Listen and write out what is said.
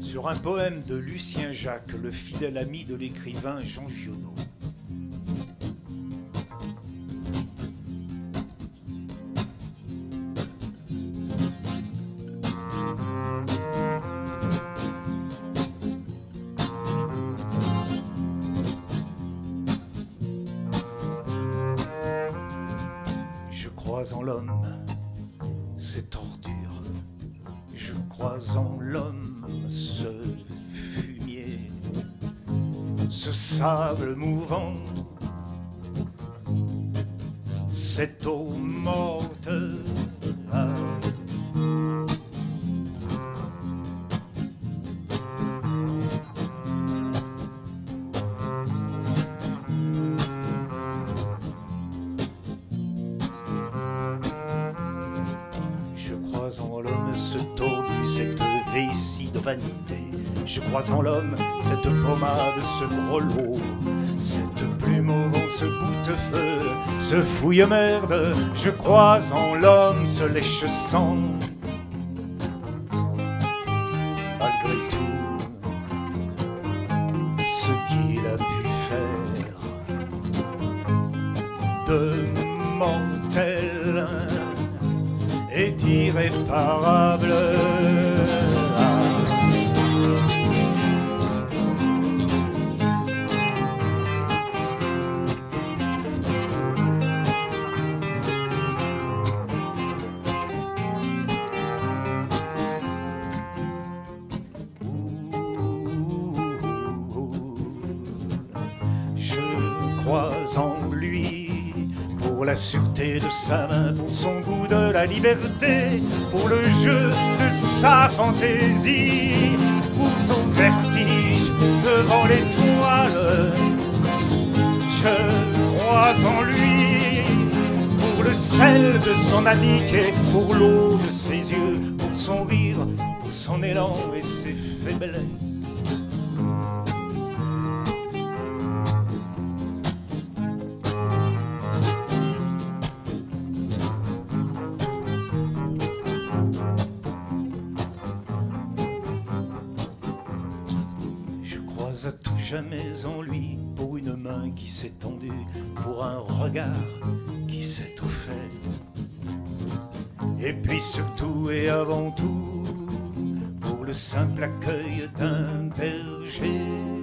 Sur un poème de Lucien Jacques, le fidèle ami de l'écrivain Jean Giono. Crois en l'homme, cette ordure. Je crois en l'homme, ce fumier, ce sable mouvant, cette eau morte. Crois en l'homme, ce tordu, cette vessie de vanité. Je crois en l'homme, cette pommade, ce grelot, cette plume au vent, ce boute-feu, ce fouille-merde. Je crois en l'homme, ce lèche-sang. Malgré tout, ce qu'il a pu faire de mortel est irréparable. Pour la sûreté de sa main, pour son goût de la liberté, pour le jeu de sa fantaisie, pour son vertige devant l'étoile. Je crois en lui pour le sel de son amitié, pour l'eau de ses yeux, pour son rire, pour son élan et ses faiblesses. À tout jamais en lui pour une main qui s'est tendue, pour un regard qui s'est offert. Et puis surtout et avant tout, pour le simple accueil d'un berger.